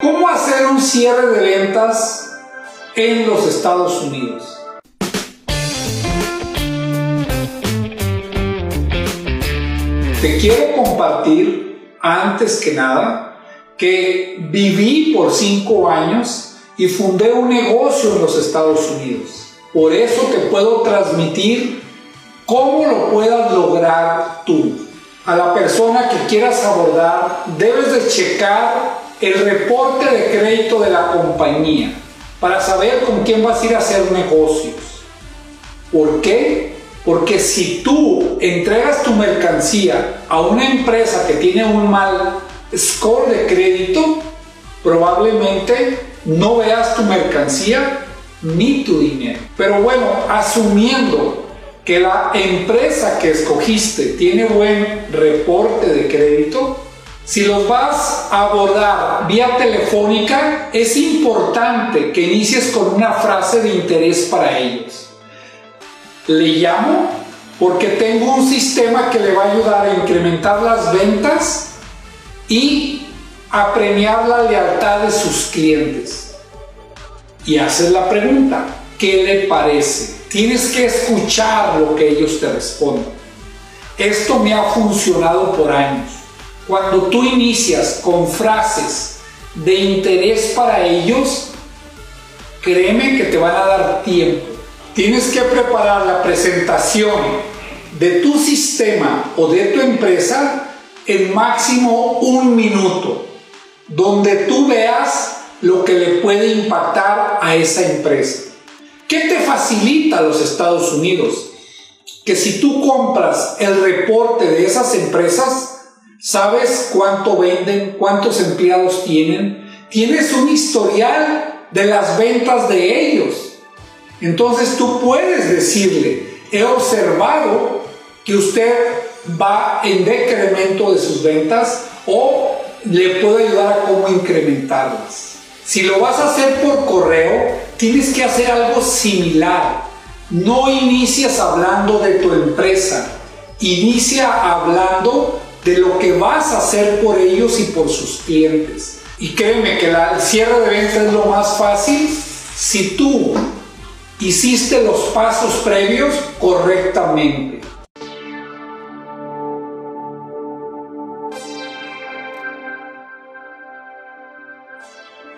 ¿Cómo hacer un cierre de ventas en los Estados Unidos? Te quiero compartir, antes que nada, que viví por cinco años y fundé un negocio en los Estados Unidos. Por eso te puedo transmitir cómo lo puedas lograr tú. A la persona que quieras abordar, debes de checar el reporte de crédito de la compañía para saber con quién vas a ir a hacer negocios. ¿Por qué? Porque si tú entregas tu mercancía a una empresa que tiene un mal score de crédito, probablemente no veas tu mercancía ni tu dinero. Pero bueno, asumiendo que la empresa que escogiste tiene buen reporte de crédito, si los vas a abordar vía telefónica, es importante que inicies con una frase de interés para ellos. Le llamo porque tengo un sistema que le va a ayudar a incrementar las ventas y a premiar la lealtad de sus clientes. Y haces la pregunta, ¿qué le parece? Tienes que escuchar lo que ellos te responden. Esto me ha funcionado por años. Cuando tú inicias con frases de interés para ellos, créeme que te van a dar tiempo. Tienes que preparar la presentación de tu sistema o de tu empresa en máximo un minuto, donde tú veas lo que le puede impactar a esa empresa. ¿Qué te facilita los Estados Unidos? Que si tú compras el reporte de esas empresas, sabes cuánto venden, cuántos empleados tienen, tienes un historial de las ventas de ellos. Entonces tú puedes decirle, he observado que usted va en decremento de sus ventas o le puedo ayudar a cómo incrementarlas. Si lo vas a hacer por correo, tienes que hacer algo similar. No inicias hablando de tu empresa, inicia hablando vas a hacer por ellos y por sus clientes. Y créeme que el cierre de ventas es lo más fácil si tú hiciste los pasos previos correctamente.